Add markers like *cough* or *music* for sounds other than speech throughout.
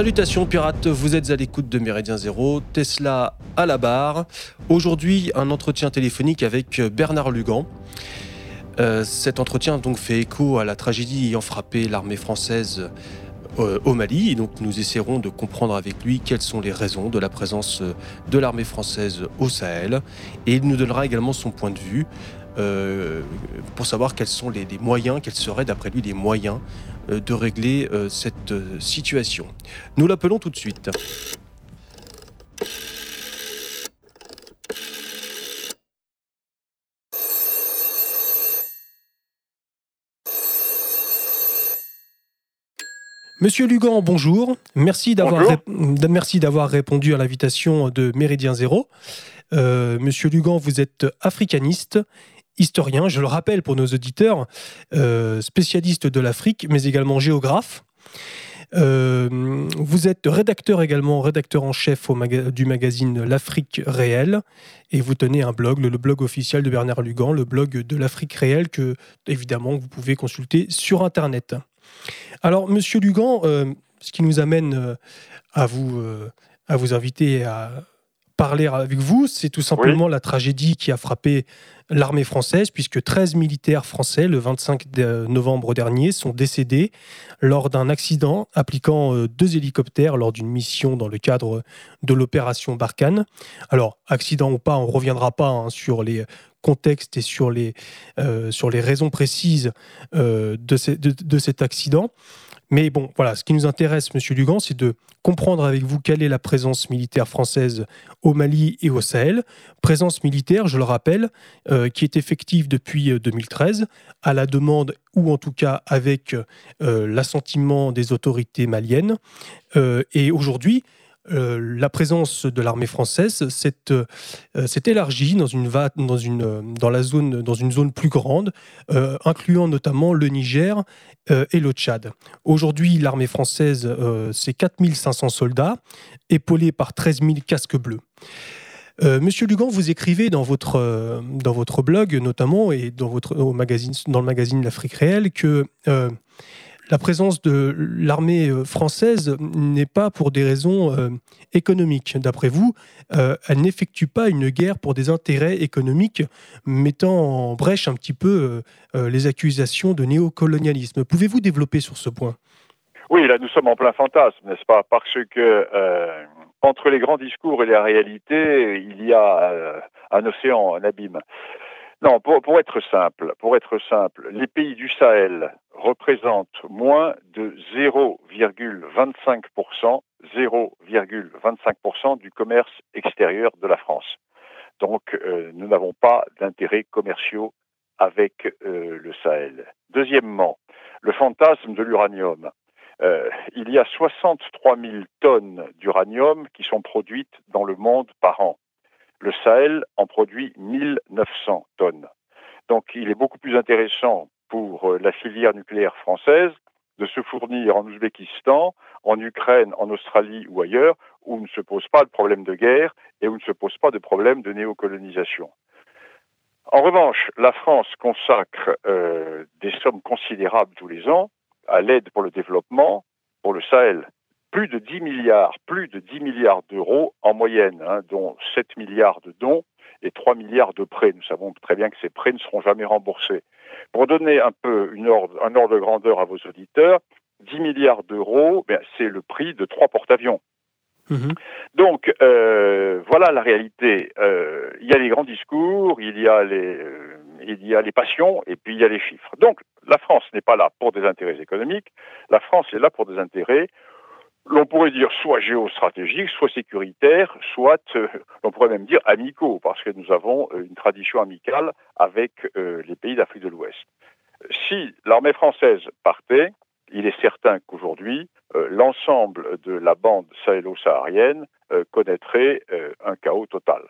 Salutations pirates, vous êtes à l'écoute de Méridien Zéro, Tesla à la barre. Aujourd'hui, un entretien téléphonique avec Bernard Lugan. Euh, cet entretien donc fait écho à la tragédie ayant frappé l'armée française euh, au Mali. Donc nous essaierons de comprendre avec lui quelles sont les raisons de la présence de l'armée française au Sahel. Et il nous donnera également son point de vue euh, pour savoir quels sont les, moyens, quels seraient d'après lui les moyens euh, de régler euh, cette euh, situation. Nous l'appelons tout de suite. Monsieur Lugan, bonjour. Merci d'avoir, Bonjour. rép- merci d'avoir répondu à l'invitation de Méridien Zéro. Euh, Monsieur Lugan, vous êtes africaniste, historien, je le rappelle pour nos auditeurs, euh, spécialiste de l'Afrique, mais également géographe. Euh, vous êtes rédacteur également, rédacteur en chef au maga- du magazine L'Afrique réelle, et vous tenez un blog, le, le blog officiel de Bernard Lugan, le blog de l'Afrique réelle, que évidemment vous pouvez consulter sur Internet. Alors, Monsieur Lugan, euh, ce qui nous amène euh, à vous à vous inviter à parler avec vous, c'est tout simplement la tragédie qui a frappé l'armée française, puisque 13 militaires français, le 25 de- novembre dernier, sont décédés lors d'un accident impliquant euh, deux hélicoptères lors d'une mission dans le cadre de l'opération Barkhane. Alors, accident ou pas, on ne reviendra pas hein, sur les contextes et sur les, euh, raisons précises euh, de cet accident. Mais bon, voilà, ce qui nous intéresse, Monsieur Lugan, c'est de comprendre avec vous quelle est la présence militaire française au Mali et au Sahel. Présence militaire, je le rappelle, euh, qui est effective depuis euh, 2013, à la demande ou en tout cas avec euh, l'assentiment des autorités maliennes. Euh, et aujourd'hui, euh, la présence de l'armée française s'est élargie dans une, zone, plus grande, euh, incluant notamment le Niger euh, et le Tchad. Aujourd'hui, l'armée française, c'est 4500 soldats, épaulés par 13 000 casques bleus. Monsieur Lugan, vous écrivez dans votre, blog notamment et dans, magazine, dans le magazine L'Afrique réelle que la présence de l'armée euh, française n'est pas pour des raisons euh, économiques. D'après vous, euh, elle n'effectue pas une guerre pour des intérêts économiques, mettant en brèche un petit peu les accusations de néocolonialisme. Pouvez-vous développer sur ce point? Oui, là, nous sommes en plein fantasme, n'est-ce pas? Parce que entre les grands discours et la réalité, il y a un océan, un abîme. Non, pour, être simple, pour être simple, les pays du Sahel représentent moins de 0,25%, 0,25% du commerce extérieur de la France. Donc, euh, nous n'avons pas d'intérêts commerciaux avec euh, le Sahel. Deuxièmement, le fantasme de l'uranium. Euh, il y a 63 000 tonnes d'uranium qui sont produites dans le monde par an. Le Sahel en produit 1900 tonnes. Donc il est beaucoup plus intéressant pour euh, la filière nucléaire française de se fournir en Ouzbékistan, en Ukraine, en Australie ou ailleurs, où ne se pose pas de problème de guerre et où ne se pose pas de problème de néocolonisation. En revanche, la France consacre euh, des sommes considérables tous les ans à l'aide pour le développement pour le Sahel. Plus de 10 milliards, plus de 10 milliards d'euros en moyenne, hein, dont 7 milliards de dons et 3 milliards de prêts. Nous savons très bien que ces prêts ne seront jamais remboursés. Pour donner un peu une ordre, un ordre de grandeur à vos auditeurs, 10 milliards d'euros, ben, c'est le prix de trois porte-avions. Mhm. Donc euh, voilà la réalité. Euh, il y a les grands discours, il y a les, euh, il y a les passions et puis il y a les chiffres. Donc la France n'est pas là pour des intérêts économiques, la France est là pour des intérêts, l'on pourrait dire soit géostratégiques, soit sécuritaires, soit, euh, on pourrait même dire amicaux, parce que nous avons euh, une tradition amicale avec euh, les pays d'Afrique de l'Ouest. Si l'armée française partait, il est certain qu'aujourd'hui, euh, l'ensemble de la bande sahélo-saharienne connaîtrait un chaos total.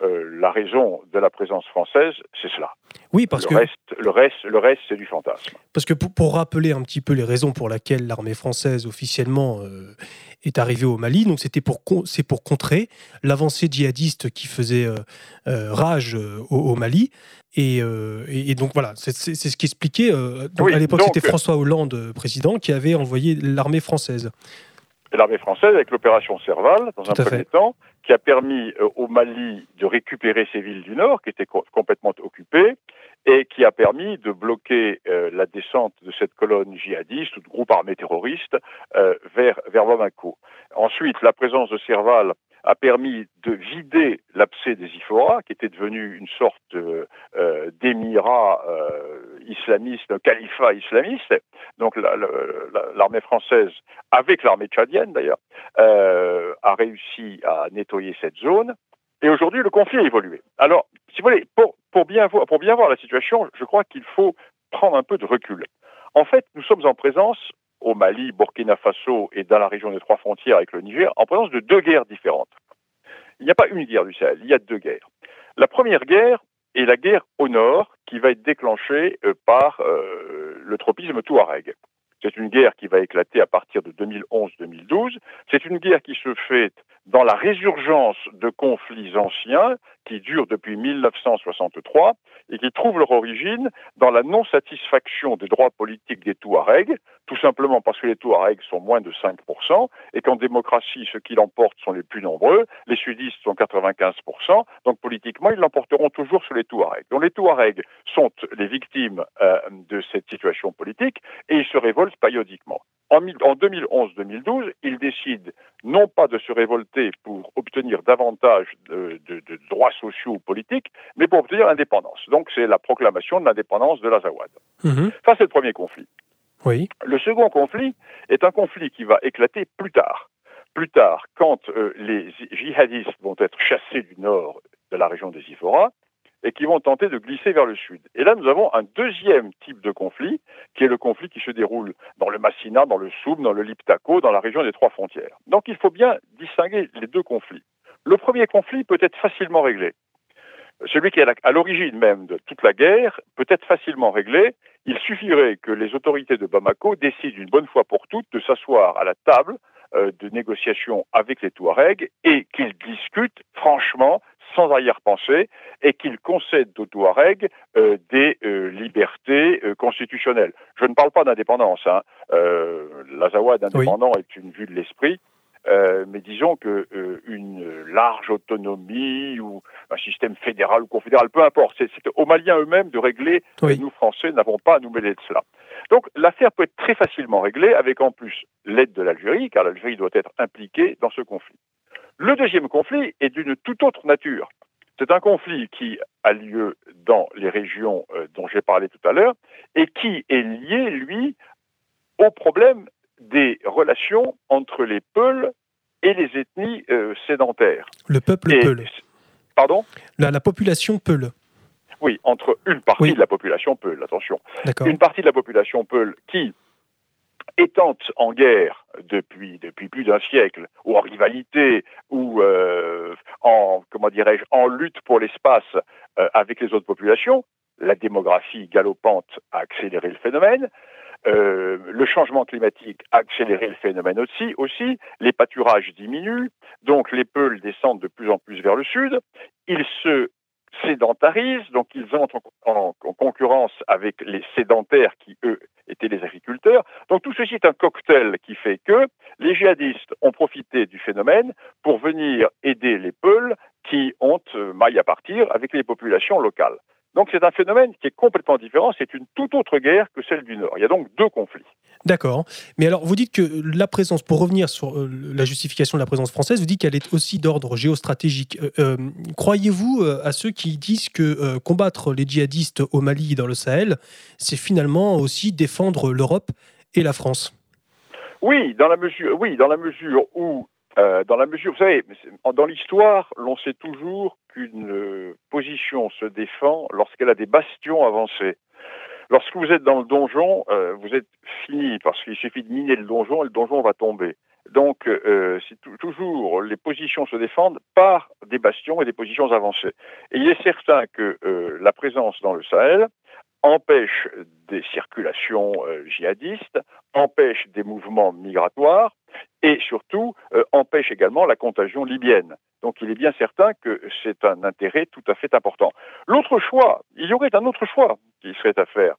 Euh, la raison de la présence française, c'est cela. Oui, parce le que, reste, le reste, le reste, c'est du fantasme. parce que pour, pour rappeler un petit peu les raisons pour lesquelles l'armée française officiellement euh, est arrivée au Mali, donc c'était pour, c'est pour contrer l'avancée djihadiste qui faisait euh, rage au, au Mali. Et, et- et donc voilà, c'est ce qui expliquait. Oui, à l'époque, c'était François Hollande, président, qui avait envoyé l'armée française. l'armée française avec l'opération Serval, dans un premier temps, qui a permis euh, au Mali de récupérer ses villes du nord, qui étaient complètement occupées, et qui a permis de bloquer euh, la descente de cette colonne djihadiste ou de groupe armé terroriste euh, vers, vers Bamako. Ensuite, la présence de Serval a permis de vider l'abcès des Ifora, qui était devenu une sorte euh, d'émirat euh, islamiste, califat islamiste. Donc l'armée française, avec l'armée tchadienne d'ailleurs, euh, a réussi à nettoyer cette zone. Et aujourd'hui, le conflit a évolué. Alors, si vous voulez, pour bien voir la situation, je crois qu'il faut prendre un peu de recul. En fait, nous sommes en présence au Mali, Burkina Faso et dans la région des trois frontières avec le Niger, en présence de deux guerres différentes. Il n'y a pas une guerre du Sahel, il y a deux guerres. La première guerre est la guerre au nord qui va être déclenchée euh, par euh, le tropisme touareg. C'est une guerre qui va éclater à partir de 2011-2012. C'est une guerre qui se fait dans la résurgence de conflits anciens qui durent depuis 1963 et qui trouvent leur origine dans la non-satisfaction des droits politiques des Touaregs, tout simplement parce que les Touaregs sont moins de 5%, et qu'en démocratie, ceux qui l'emportent sont les plus nombreux, les sudistes sont 95%, donc politiquement, ils l'emporteront toujours sur les Touaregs. Donc les Touaregs sont les victimes euh, de cette situation politique, et ils se révoltent périodiquement. En, 2011-2012, ils décident non pas de se révolter pour obtenir davantage de, droits sociaux ou politiques, mais pour obtenir l'indépendance. Donc c'est la proclamation de l'indépendance de l'Azawad. Mhm. Ça, c'est le premier conflit. Oui. Le second conflit est un conflit qui va éclater plus tard. Plus tard, quand euh, les djihadistes vont être chassés du nord de la région des Ifora, et qui vont tenter de glisser vers le sud. Et là, nous avons un deuxième type de conflit, qui est le conflit qui se déroule dans le Massina, dans le Soum, dans le Liptako, dans la région des trois frontières. Donc il faut bien distinguer les deux conflits. Le premier conflit peut être facilement réglé. Celui qui est à l'origine même de toute la guerre peut être facilement réglé. Il suffirait que les autorités de Bamako décident une bonne fois pour toutes de s'asseoir à la table euh, de négociation avec les Touaregs et qu'ils discutent franchement sans arrière-pensée et qu'il concède aux Touaregs euh, des euh, libertés euh, constitutionnelles. Je ne parle pas d'indépendance. Hein. L'Azawad indépendant est une vue de l'esprit. mais disons que une large autonomie ou un système fédéral ou confédéral, peu importe, c'est aux Maliens eux-mêmes de régler. Nous Français n'avons pas à nous mêler de cela. Donc l'affaire peut être très facilement réglée avec en plus l'aide de l'Algérie, car l'Algérie doit être impliquée dans ce conflit. Le deuxième conflit est d'une toute autre nature. C'est un conflit qui a lieu dans les régions euh, dont j'ai parlé tout à l'heure et qui est lié, lui, au problème des relations entre les Peuls et les ethnies euh, sédentaires. Le peuple Peul. Pardon? La, population Peul. Oui, entre une partie de la population Peul, attention. Une partie de la population Peul qui, étant en guerre depuis, depuis plus d'un siècle, ou en rivalité, ou euh, en, comment dirais-je, en lutte pour l'espace euh, avec les autres populations, la démographie galopante a accéléré le phénomène. Euh, le changement climatique a accéléré le phénomène aussi, aussi. Les pâturages diminuent, donc les peuls descendent de plus en plus vers le sud. Ils se sédentarisent, donc ils entrent en, concurrence avec les sédentaires qui, eux, étaient les agriculteurs. Donc tout ceci est un cocktail qui fait que les djihadistes ont profité du phénomène pour venir aider les Peuls qui ont euh, maille à partir avec les populations locales. Donc c'est un phénomène qui est complètement différent, c'est une toute autre guerre que celle du Nord. Il y a donc deux conflits. D'accord. Mais alors, vous dites que la présence, pour revenir sur euh, la justification de la présence française, vous dites qu'elle est aussi d'ordre géostratégique. Euh, euh, croyez-vous à ceux qui disent que combattre les djihadistes au Mali et dans le Sahel, c'est finalement aussi défendre l'Europe et la France? Oui, dans la mesure, oui, dans la mesure où dans la mesure, vous savez, dans l'histoire, l'on sait toujours qu'une position se défend lorsqu'elle a des bastions avancés. Lorsque vous êtes dans le donjon, euh, vous êtes fini parce qu'il suffit de miner le donjon et le donjon va tomber. Donc, euh, toujours les positions se défendent par des bastions et des positions avancées. Et il est certain que euh, la présence dans le Sahel empêche des circulations djihadistes, empêche des mouvements migratoires et surtout empêche également la contagion libyenne. Donc il est bien certain que c'est un intérêt tout à fait important. L'autre choix, il y aurait un autre choix qui serait à faire.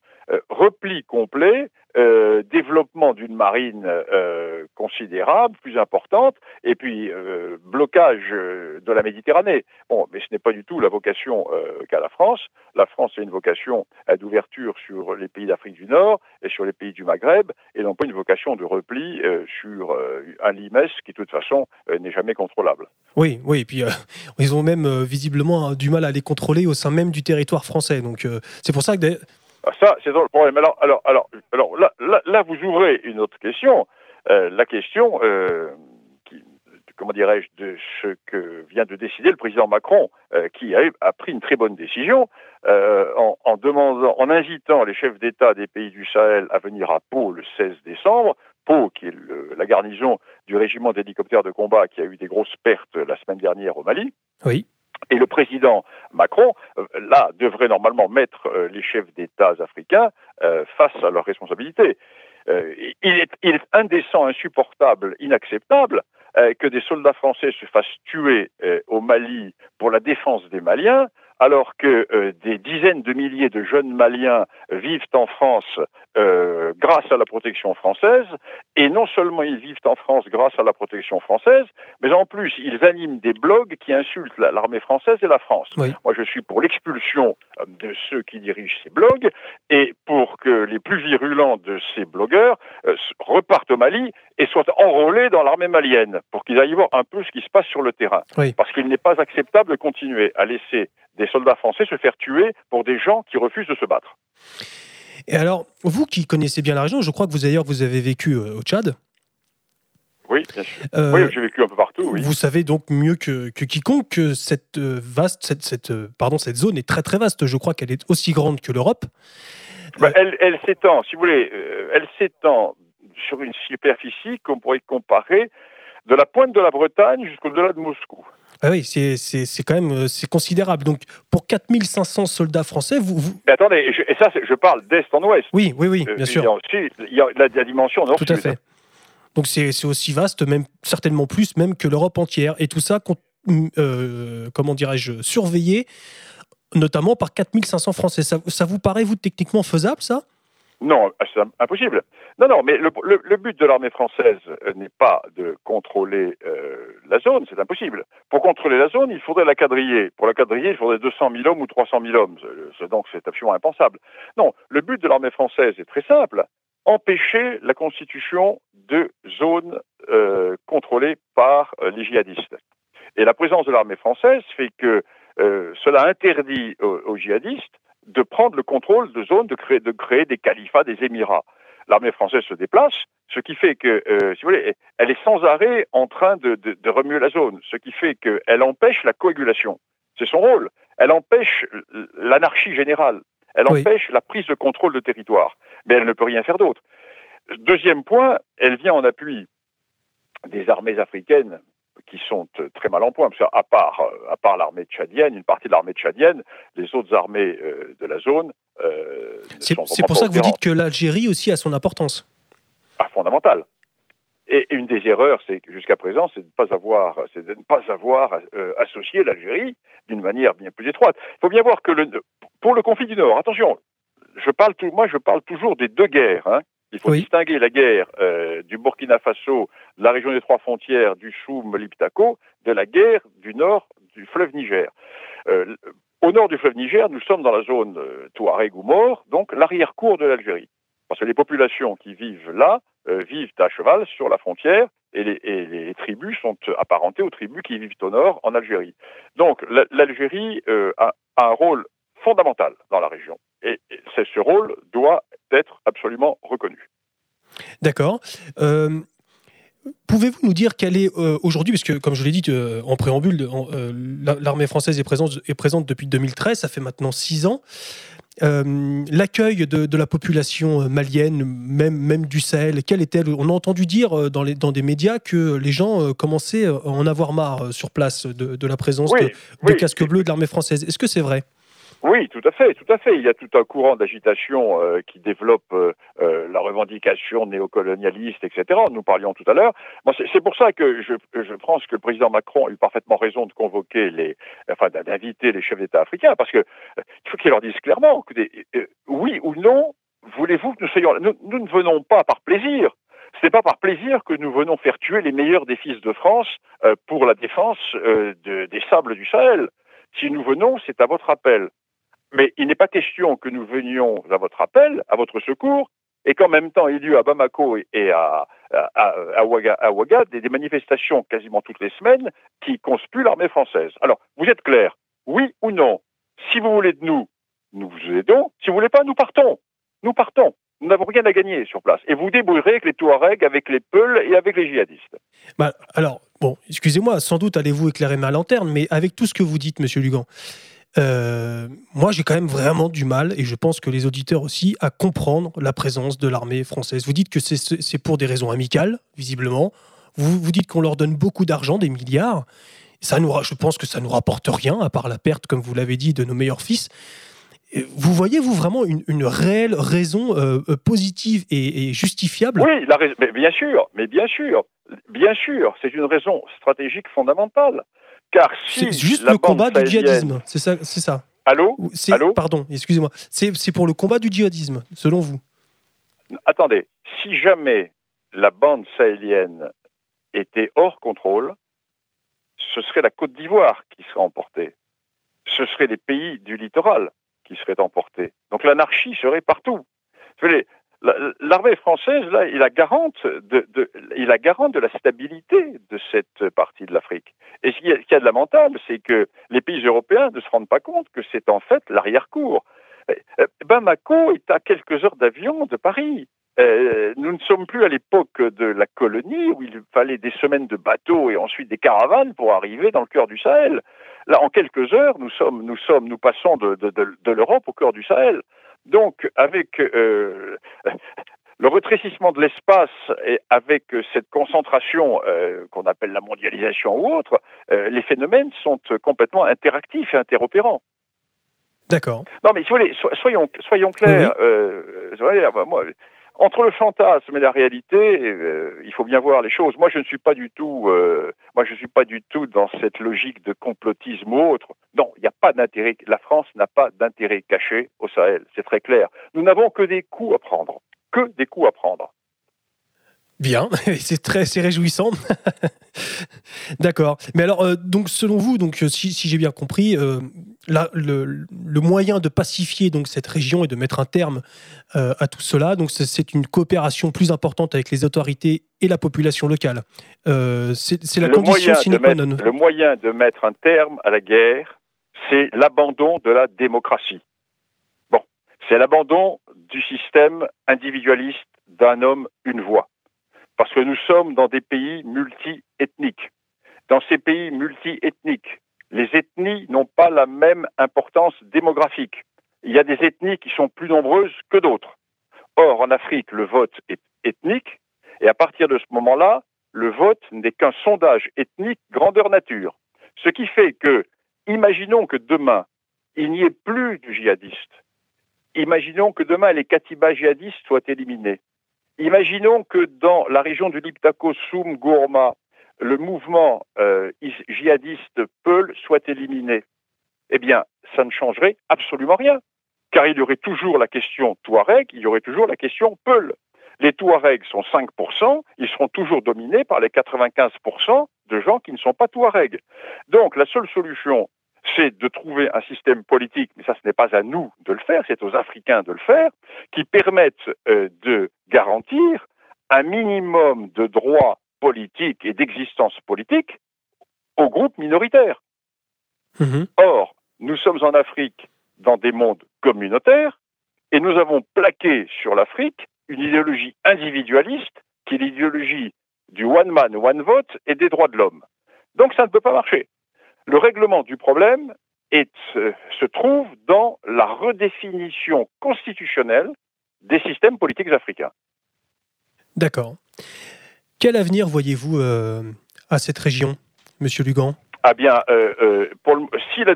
repli complet euh, développement d'une marine euh, considérable, plus importante, et puis euh, blocage de la Méditerranée. Bon, mais ce n'est pas du tout la vocation qu'a la France. La France a une vocation d'ouverture sur les pays d'Afrique du Nord et sur les pays du Maghreb, pas une vocation de repli sur un limès qui, de toute façon, n'est jamais contrôlable. Oui, oui, et puis *laughs* ils ont même visiblement du mal à les contrôler au sein même du territoire français. Donc c'est pour ça que ah, ça, c'est dans le problème. Alors, alors, alors, alors là, là, vous ouvrez une autre question. Euh, la question, euh, comment dirais-je, de ce que vient de décider le président Macron, euh, qui a, a, pris une très bonne décision en, en, demandant, en invitant les chefs d'État des pays du Sahel à venir à Pau le 16 décembre. Pau, qui est le, la garnison du régiment d'hélicoptères de combat qui a eu des grosses pertes la semaine dernière au Mali. Oui. Et le président Macron, euh, là, devrait normalement mettre euh, les chefs d'État africains euh, face à leurs responsabilités. il, est, il, est, indécent, insupportable, inacceptable que des soldats français se fassent tuer au Mali pour la défense des Maliens, alors que euh, des dizaines de milliers de jeunes Maliens vivent en France euh, grâce à la protection française, et non seulement ils vivent en France grâce à la protection française, mais en plus ils animent des blogs qui insultent l'armée française et la France. Moi je suis pour l'expulsion euh, de ceux qui dirigent ces blogs, et pour que les plus virulents de ces blogueurs repartent au Mali et soient enrôlés dans l'armée malienne, pour qu'ils aillent voir un peu ce qui se passe sur le terrain. Parce qu'il n'est pas acceptable de continuer à laisser des soldats français se faire tuer pour des gens qui refusent de se battre. Et alors, vous qui connaissez bien la région, je crois que vous d'ailleurs vous avez vécu euh, au Tchad. Oui, bien sûr. Euh, oui, j'ai vécu un peu partout. Vous savez donc mieux que, quiconque que cette euh, vaste, cette, cette, pardon, cette zone est très très vaste. Je crois qu'elle est aussi grande que l'Europe. Bah, elle, elle s'étend, si vous voulez, elle s'étend sur une superficie qu'on pourrait comparer de la pointe de la Bretagne jusqu'au-delà de Moscou. Ah oui, c'est quand même euh, c'est considérable. Donc, pour 4500 soldats français, vous. Mais attendez, et ça, je parle d'est en ouest. Oui, oui, oui, bien sûr. Il y a, la, dimension nord Tout à fait. Donc, c'est aussi vaste, même certainement plus, même que l'Europe entière. Et tout ça, euh, comment dirais-je, surveillé, notamment par 4500 Français. Ça, ça vous paraît, vous, techniquement faisable, ça? Non, c'est impossible. Non, non, mais le, but de l'armée française euh, n'est pas de contrôler euh, la zone, c'est impossible. Pour contrôler la zone, il faudrait la quadriller. Pour la quadriller, il faudrait 200 000 hommes ou 300 000 hommes. Donc c'est absolument impensable. Non, le but de l'armée française est très simple empêcher la constitution de zones euh, contrôlées par les djihadistes. Et la présence de l'armée française fait que cela interdit aux djihadistes de prendre le contrôle de zones, de créer, de créer des califats, des émirats. L'armée française se déplace, ce qui fait que, euh, si vous voulez, elle est sans arrêt en train de, de, de remuer la zone, ce qui fait qu'elle empêche la coagulation. C'est son rôle. Elle empêche l'anarchie générale. Elle empêche la prise de contrôle de territoire. Mais elle ne peut rien faire d'autre. Deuxième point, elle vient en appui des armées africaines qui sont euh, très mal en point, parce qu'à part, euh, à part l'armée tchadienne, une partie de l'armée tchadienne, les autres armées euh, de la zone. c'est pour ça que vous dites que l'Algérie aussi a son importance. Ah, fondamentale. Et une des erreurs, c'est jusqu'à présent, c'est de ne pas avoir, c'est de ne pas avoir associé l'Algérie d'une manière bien plus étroite. Il faut bien voir que le, pour le conflit du Nord, attention, je parle tout, moi je parle toujours des deux guerres. Hein. Il faut distinguer la guerre euh, du Burkina Faso, la région des trois frontières, du Choum, Liptako, de la guerre du nord du fleuve Niger. Euh, au nord du fleuve Niger, nous sommes dans la zone euh, Touareg ou donc l'arrière-cour de l'Algérie. Parce que les populations qui vivent là vivent à cheval sur la frontière et les, tribus sont apparentées aux tribus qui vivent au nord en Algérie. Donc l'Algérie a, a un rôle fondamental dans la région. Et, ce rôle doit être absolument reconnu. D'accord. Euh, pouvez-vous nous dire quelle est euh, aujourd'hui, puisque comme je l'ai dit euh, en préambule, l'armée française est présente, est présente depuis 2013, ça fait maintenant six ans. L'accueil de, la population malienne, même, même du Sahel, quel était On a entendu dire dans, les, dans des médias que les gens commençaient à en avoir marre sur place de, la présence de, casques bleus de l'armée française. Est-ce que c'est vrai? Oui, tout à fait, tout à fait. Il y a tout un courant d'agitation euh, qui développe euh, euh, la revendication néocolonialiste, etc. Nous parlions tout à l'heure. c'est pour ça que je, je, pense que le président Macron a eu parfaitement raison de convoquer les, enfin, d'inviter les chefs d'État africains, parce que il faut qu'ils leur disent clairement que oui ou non, voulez-vous que nous soyons, nous, nous ne venons pas par plaisir. Ce n'est pas par plaisir que nous venons faire tuer les meilleurs des fils de France pour la défense de, des sables du Sahel. Si nous venons, c'est à votre appel. Mais il n'est pas question que nous venions à votre appel, à votre secours, et qu'en même temps il y ait à Bamako et à, à, Ouaga, des, manifestations quasiment toutes les semaines qui conspuent l'armée française. Alors, vous êtes clair, oui ou non Si vous voulez de nous, nous vous aidons. Si vous voulez pas, nous partons. Nous partons. Nous n'avons rien à gagner sur place. Et vous débrouillerez avec les Touaregs, avec les Peuls et avec les djihadistes. Bah, alors, bon, excusez-moi, sans doute allez-vous éclairer ma lanterne, mais avec tout ce que vous dites, Monsieur Lugan, euh, moi, j'ai quand même vraiment du mal, et je pense que les auditeurs aussi, à comprendre la présence de l'armée française. Vous dites que c'est pour des raisons amicales, visiblement. Vous, dites qu'on leur donne beaucoup d'argent, des milliards. Ça je pense que ça nous rapporte rien, à part la perte, comme vous l'avez dit, de nos meilleurs fils. Vous voyez, vous, vraiment une, réelle raison euh, euh, positive et, justifiable? Oui, bien sûr, mais bien sûr, bien sûr, c'est une raison stratégique fondamentale. Car c'est juste le combat du djihadisme, c'est ça, c'est ça. Allô, Allô Pardon, excusez-moi. C'est pour le combat du djihadisme, selon vous. Attendez, si jamais la bande sahélienne était hors contrôle, ce serait la Côte d'Ivoire qui serait emportée. Ce seraient les pays du littoral qui seraient emportés. Donc l'anarchie serait partout. L'armée française, là, il a garante de, la stabilité de cette partie de l'Afrique. Et ce qu'il y, a de lamentable, c'est que les pays européens ne se rendent pas compte que c'est en fait l'arrière-cour. Euh, Bamako est à quelques heures d'avion de Paris. Euh, nous ne sommes plus à l'époque de la colonie où il fallait des semaines de bateaux et ensuite des caravanes pour arriver dans le cœur du Sahel. Là, en quelques heures, nous sommes, nous sommes, nous passons de l'Europe au cœur du Sahel. Donc, avec euh, *laughs* le rétrécissement de l'espace et avec cette concentration euh, qu'on appelle la mondialisation ou autre, euh, les phénomènes sont complètement interactifs et interopérants. D'accord. Non, mais soyons, soyons clairs. moi, entre le fantasme et la réalité, euh, il faut bien voir les choses. Moi, je ne suis pas du tout, euh, dans cette logique de complotisme ou autre. Non, il n'y a pas d'intérêt. La France n'a pas d'intérêt caché au Sahel. C'est très clair. Nous n'avons que des coups à prendre, que des coups à prendre. Bien, *laughs* c'est très c'est réjouissant. *laughs* D'accord. Mais alors, euh, donc selon vous, donc si, j'ai bien compris, euh, le, moyen de pacifier donc cette région et de mettre un terme à tout cela, donc c'est une coopération plus importante avec les autorités et la population locale. c'est la condition sine qua non. Le moyen de mettre un terme à la guerre, c'est l'abandon de la démocratie. Bon, c'est l'abandon du système individualiste d'un homme, une voix parce que nous sommes dans des pays multi-ethniques. Dans ces pays multi-ethniques, les ethnies n'ont pas la même importance démographique. Il y a des ethnies qui sont plus nombreuses que d'autres. Or, en Afrique, le vote est ethnique, et à partir de ce moment-là, le vote n'est qu'un sondage ethnique grandeur nature. Ce qui fait que, imaginons que demain, il n'y ait plus de djihadistes. Imaginons que demain, les katibas djihadistes soient éliminés. Imaginons que dans la région du Liptako Soum Gourma, le mouvement euh, djihadiste Peul soit éliminé. Eh bien, ça ne changerait absolument rien, car il y aurait toujours la question Touareg, il y aurait toujours la question Peul. Les Touaregs sont 5%, ils seront toujours dominés par les 95% de gens qui ne sont pas Touaregs. Donc la seule solution c'est de trouver un système politique, mais ça ce n'est pas à nous de le faire, c'est aux Africains de le faire, qui permette euh, de garantir un minimum de droits politiques et d'existence politique aux groupes minoritaires. Mhm. Or, nous sommes en Afrique dans des mondes communautaires et nous avons plaqué sur l'Afrique une idéologie individualiste qui est l'idéologie du one man, one vote et des droits de l'homme. Donc ça ne peut pas marcher. Le règlement du problème se trouve dans la redéfinition constitutionnelle des systèmes politiques africains. D'accord. Quel avenir voyez-vous euh, à cette région, Monsieur Lugan? Ah bien, si, la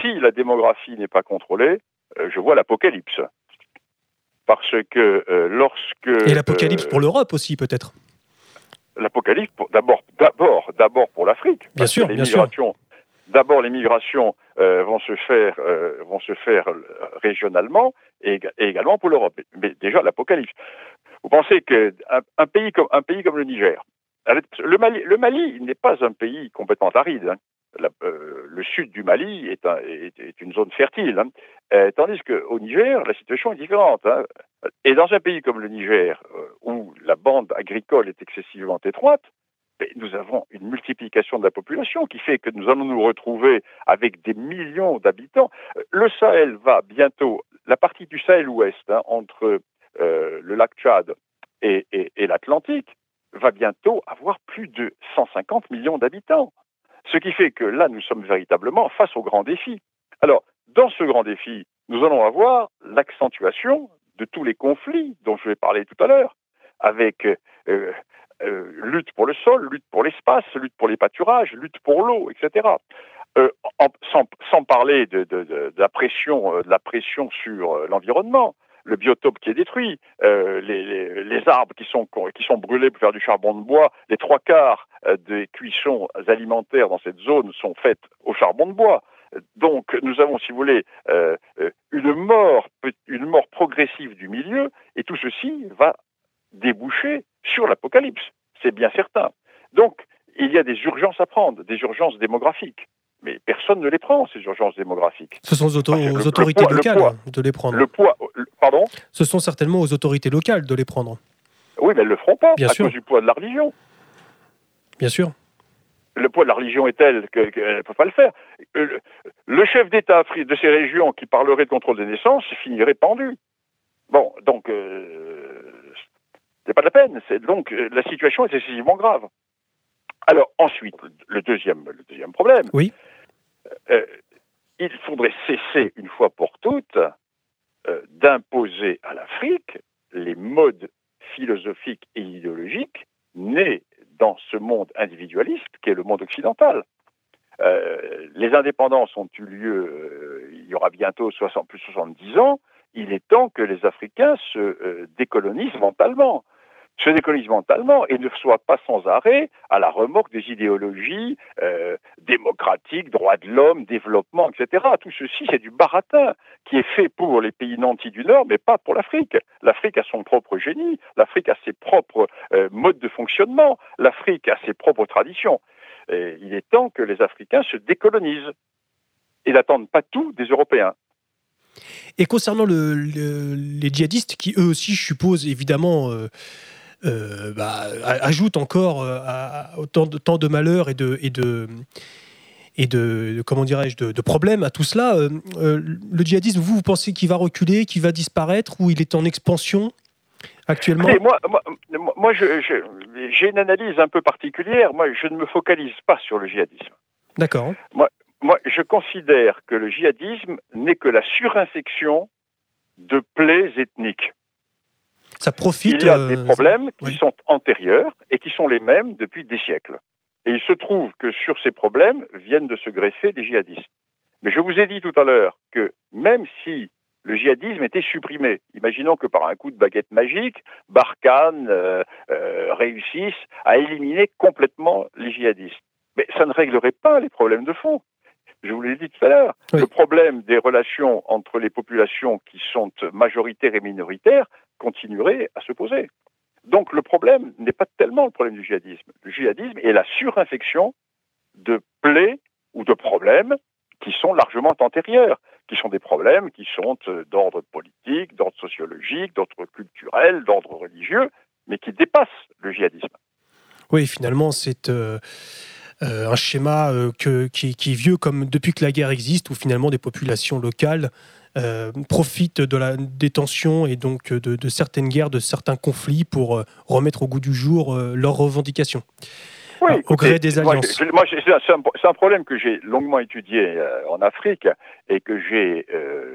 si, la démographie n'est pas contrôlée, je vois l'apocalypse. Parce que lorsque... Et l'apocalypse pour l'Europe aussi, peut-être? L'apocalypse, d'abord, d'abord, d'abord pour l'Afrique. Bien sûr, bien sûr. D'abord, les migrations vont se faire, vont se faire régionalement et, également pour l'Europe. Mais déjà, l'apocalypse. Vous pensez qu'un un pays, comme, le Niger, le Mali, n'est pas un pays complètement aride. Hein. Euh, le sud du Mali est, une zone fertile, hein. euh, tandis qu'au Niger, la situation est différente. Hein. Et dans un pays comme le Niger, euh, où la bande agricole est excessivement étroite, ben, nous avons une multiplication de la population qui fait que nous allons nous retrouver avec des millions d'habitants. Le Sahel va bientôt, la partie du Sahel ouest, entre le lac Tchad et, l'Atlantique, va bientôt avoir plus de 150 millions d'habitants. Ce qui fait que là, nous sommes véritablement face au grand défi. Alors, dans ce grand défi, nous allons avoir l'accentuation de tous les conflits dont je vais parler tout à l'heure, avec euh, euh, lutte pour le sol, lutte pour l'espace, lutte pour les pâturages, lutte pour l'eau, etc. Euh, sans, parler de la pression sur l'environnement, le biotope qui est détruit, euh, les, arbres qui sont, brûlés pour faire du charbon de bois, les trois quarts euh, des cuissons alimentaires dans cette zone sont faites au charbon de bois. Donc nous avons, si vous voulez, euh, une mort, une mort progressive du milieu, et tout ceci va déboucher sur l'apocalypse. C'est bien certain. Donc il y a des urgences à prendre, des urgences démographiques mais personne ne les prend, ces urgences démographiques. Ce sont aux, autorités locales de les prendre. Le poids, pardon Ce sont certainement aux autorités locales de les prendre. Oui, mais elles ne le feront pas Bien à cause du poids de la religion. Bien sûr. Le poids de la religion est tel qu'elle ne peut pas le faire. Euh, le chef d'État de ces régions qui parlerait de contrôle des naissances finirait pendu. Bon, donc, euh, c'est pas de la peine. Donc, euh, la situation est excessivement grave. Alors ensuite, le deuxième, le deuxième problème, oui. Euh, il faudrait cesser une fois pour toutes euh, d'imposer à l'Afrique les modes philosophiques et idéologiques nés dans ce monde individualiste qui est le monde occidental. Euh, les indépendances ont eu lieu, il y aura bientôt 60, plus de 70 ans. Il est temps que les Africains se décolonisent mentalement se décolonise mentalement et ne soit pas sans arrêt à la remorque des idéologies euh, démocratiques, droits de l'homme, développement, etc. Tout ceci, c'est du baratin qui est fait pour les pays nantis du Nord, mais pas pour l'Afrique. L'Afrique a son propre génie, l'Afrique a ses propres euh, modes de fonctionnement, l'Afrique a ses propres traditions. Il est temps que les Africains se décolonisent et n'attendent pas tout des Européens. Et concernant les djihadistes, qui eux aussi, je suppose, évidemment, euh, euh, bah, ajoute encore euh, autant de, tant de malheurs et de, et de, et de, comment dirais-je de, problèmes à tout cela. Euh, le djihadisme, vous, vous pensez qu'il va reculer, qu'il va disparaître ou il est en expansion actuellement? Moi, moi, j'ai une analyse un peu particulière. Moi, je ne me focalise pas sur le djihadisme. D'accord. Moi, moi, je considère que le djihadisme n'est que la surinfection de plaies ethniques. Ça profite. Il y a des euh, problèmes qui sont antérieurs et qui sont les mêmes depuis des siècles. Et il se trouve que sur ces problèmes viennent de se greffer des djihadistes. Mais je vous ai dit tout à l'heure que même si le djihadisme était supprimé, imaginons que par un coup de baguette magique, Barkhane euh, euh, réussisse à éliminer complètement les djihadistes. Mais ça ne réglerait pas les problèmes de fond. Je vous l'ai dit tout à l'heure. Le problème des relations entre les populations qui sont majoritaires et minoritaires continuerait à se poser. Donc le problème n'est pas tellement le problème du djihadisme. Le djihadisme est la surinfection de plaies ou de problèmes qui sont largement antérieurs, qui sont des problèmes qui sont euh, d'ordre politique, d'ordre sociologique, d'ordre culturel, d'ordre religieux, mais qui dépassent le djihadisme. Oui, finalement, c'est euh, euh, un schéma que, qui, qui, est vieux comme depuis que la guerre existe, où finalement des populations locales euh, profitent de la détention et donc de, certaines guerres, de certains conflits pour euh, remettre au goût du jour euh, leurs revendications. Oui, au gré des alliances. Moi, c'est un, problème que j'ai longuement étudié en Afrique et que j'ai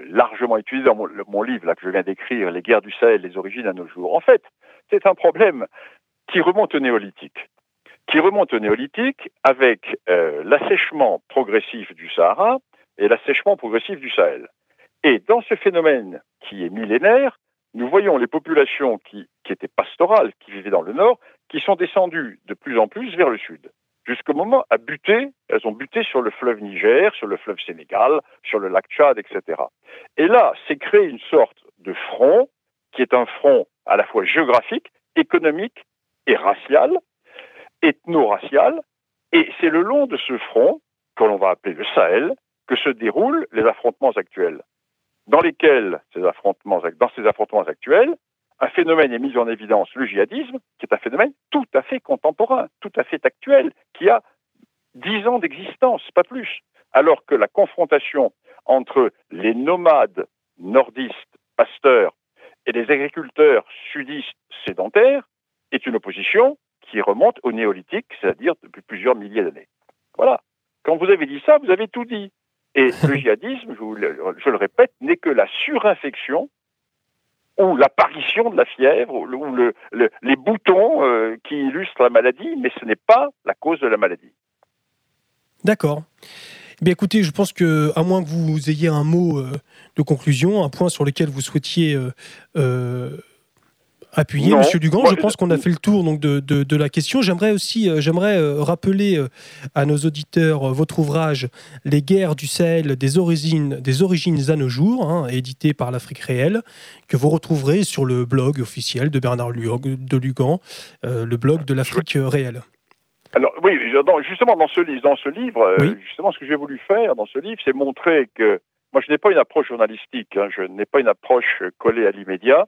largement étudié dans mon, livre là, que je viens d'écrire, Les guerres du Sahel, les origines à nos jours. En fait, c'est un problème qui remonte au néolithique qui remonte au néolithique avec euh, l'assèchement progressif du Sahara et l'assèchement progressif du Sahel. Et dans ce phénomène qui est millénaire, nous voyons les populations qui, qui étaient pastorales, qui vivaient dans le nord, qui sont descendues de plus en plus vers le sud jusqu'au moment à buter, elles ont buté sur le fleuve Niger, sur le fleuve Sénégal, sur le lac Tchad, etc. Et là, c'est créé une sorte de front qui est un front à la fois géographique, économique et racial, ethno-racial, et c'est le long de ce front, que l'on va appeler le Sahel, que se déroulent les affrontements actuels, dans lesquels ces affrontements, dans ces affrontements actuels, un phénomène est mis en évidence, le djihadisme, qui est un phénomène tout à fait contemporain, tout à fait actuel, qui a dix ans d'existence, pas plus. Alors que la confrontation entre les nomades nordistes, pasteurs, et les agriculteurs sudistes sédentaires est une opposition qui remonte au néolithique, c'est-à-dire depuis plusieurs milliers d'années. Voilà. Quand vous avez dit ça, vous avez tout dit. Et *laughs* le djihadisme, je, je le répète, n'est que la surinfection ou l'apparition de la fièvre, ou le, les boutons euh, qui illustrent la maladie, mais ce n'est pas la cause de la maladie. D'accord. Eh bien, écoutez, je pense que, à moins que vous ayez un mot euh, de conclusion, un point sur lequel vous souhaitiez euh, appuyer, Monsieur Dugan. je pense qu'on a fait le tour donc de, de, la question. J'aimerais aussi, euh, j'aimerais euh, rappeler euh, à nos auditeurs votre ouvrage Les guerres du Sahel des origines, des origines à nos jours, hein, édité par l'Afrique réelle, que vous retrouverez sur le blog officiel de Bernard de Lugan, le blog de l'Afrique réelle. Alors oui, justement dans ce, dans ce livre, justement ce que j'ai voulu faire dans ce livre, c'est montrer que moi je n'ai pas une approche journalistique, hein, je n'ai pas une approche collée à l'immédiat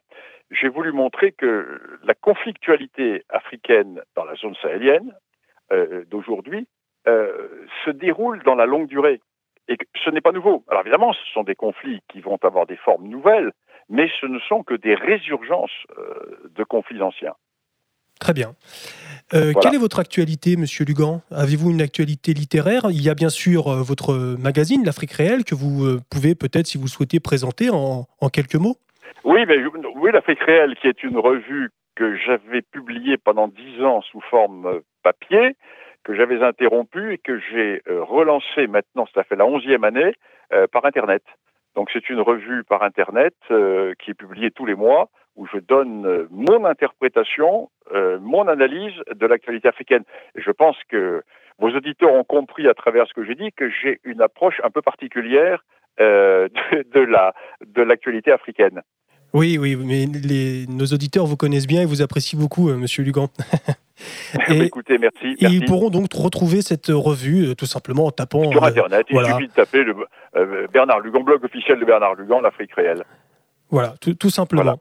j'ai voulu montrer que la conflictualité africaine dans la zone sahélienne euh, d'aujourd'hui euh, se déroule dans la longue durée et que ce n'est pas nouveau. Alors évidemment, ce sont des conflits qui vont avoir des formes nouvelles, mais ce ne sont que des résurgences euh, de conflits anciens. Très bien. Quelle est votre actualité, Monsieur Lugan? Avez-vous une actualité littéraire? Il y a bien sûr votre magazine, l'Afrique réelle, que vous pouvez peut-être, si vous souhaitez, présenter en quelques mots. Oui, mais oui, l'Afrique réelle, qui est une revue que j'avais publiée pendant dix ans sous forme euh, papier, que j'avais interrompue et que j'ai euh, relancée maintenant, ça fait la onzième année, euh, par Internet. Donc c'est une revue par Internet qui est publiée tous les mois où je donne mon interprétation, mon analyse de l'actualité africaine. Et je pense que vos auditeurs ont compris à travers ce que j'ai dit que j'ai une approche un peu particulière *laughs* de, de, la de l'actualité africaine. Oui, oui, mais les, nos auditeurs vous connaissent bien et vous apprécient beaucoup, euh, Monsieur Lugan. *laughs* et, Écoutez, merci, Ils pourront donc retrouver cette revue euh, tout simplement en tapant sur euh, Internet. il suffit de taper le Bernard Lugan, blog officiel de Bernard Lugan, l'Afrique réelle. Voilà, tout, simplement.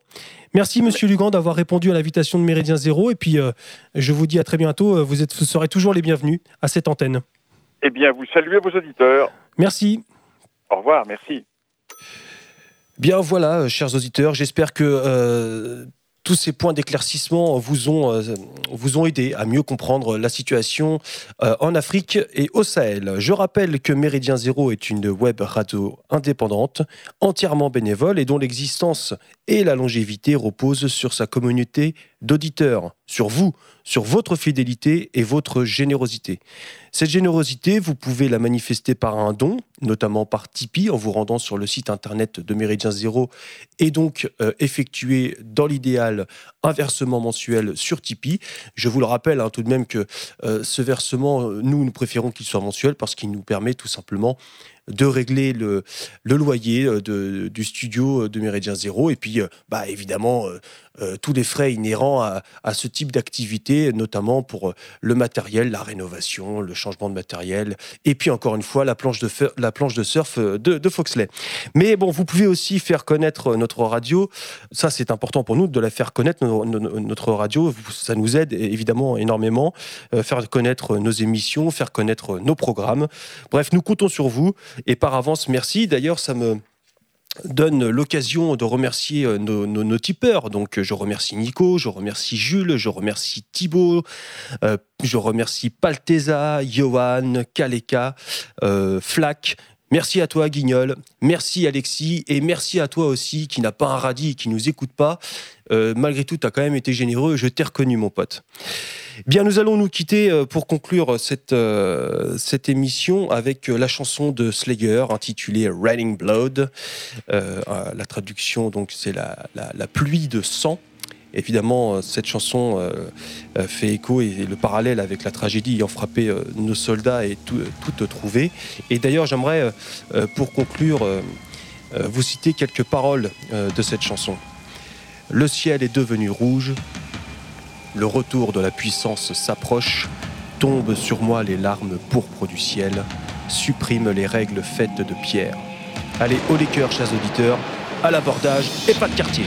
Merci, Monsieur Lugan, d'avoir répondu à l'invitation de Méridien Zéro. Et puis, je vous dis à très bientôt. Vous, êtes, vous serez toujours les bienvenus à cette antenne. Eh bien, vous saluez vos auditeurs. Merci. Au revoir, merci. Bien voilà, euh, chers auditeurs, j'espère que euh, tous ces points d'éclaircissement vous ont, euh, vous ont aidé à mieux comprendre la situation en Afrique et au Sahel. Je rappelle que Méridien Zéro est une web radio indépendante, entièrement bénévole et dont l'existence et la longévité reposent sur sa communauté d'auditeurs, sur vous, sur votre fidélité et votre générosité. Cette générosité, vous pouvez la manifester par un don, notamment par Tipeee, en vous rendant sur le site internet de Méridien Zéro, et donc euh, effectuer, dans l'idéal, un versement mensuel sur Tipeee. Je vous le rappelle hein, tout de même que euh, ce versement, nous, nous préférons qu'il soit mensuel parce qu'il nous permet tout simplement de régler le, loyer euh, du studio de Méridien Zéro. Et puis bah, évidemment euh, tous les frais inhérents à, ce type d'activité, notamment pour euh, le matériel, la rénovation, le changement de matériel, et puis encore une fois la planche de, la planche de surf euh, de, Foxley. Mais bon, vous pouvez aussi faire connaître notre radio. Ça, c'est important pour nous de la faire connaître, notre radio. Ça nous aide évidemment énormément. faire connaître nos émissions, faire connaître nos programmes. Bref, nous comptons sur vous. Et par avance, merci. D'ailleurs, ça me donne l'occasion de remercier euh, nos, tipeurs. Donc je remercie Nico, je remercie Jules, je remercie Thibaut, euh, je remercie Palteza, Johan, Kaleka, euh, Flack, Merci à toi, Guignol. Merci, Alexis. Et merci à toi aussi, qui n'a pas un radis et qui nous écoute pas. Euh, malgré tout, tu as quand même été généreux. Je t'ai reconnu, mon pote. Bien, nous allons nous quitter euh, pour conclure cette, euh, cette émission avec la chanson de Slayer intitulée Raining Blood. la traduction, donc, c'est la, la, pluie de sang. Évidemment, euh, cette chanson euh, euh, fait écho et le parallèle avec la tragédie ayant frappé nos soldats est tout, trouvé. Et d'ailleurs, j'aimerais, pour conclure, vous citer quelques paroles de cette chanson. Le ciel est devenu rouge, le retour de la puissance s'approche, tombent sur moi les larmes pourpres du ciel, supprime les règles faites de pierre. Allez, haut les cœurs, chers auditeurs, à l'abordage et pas de quartier.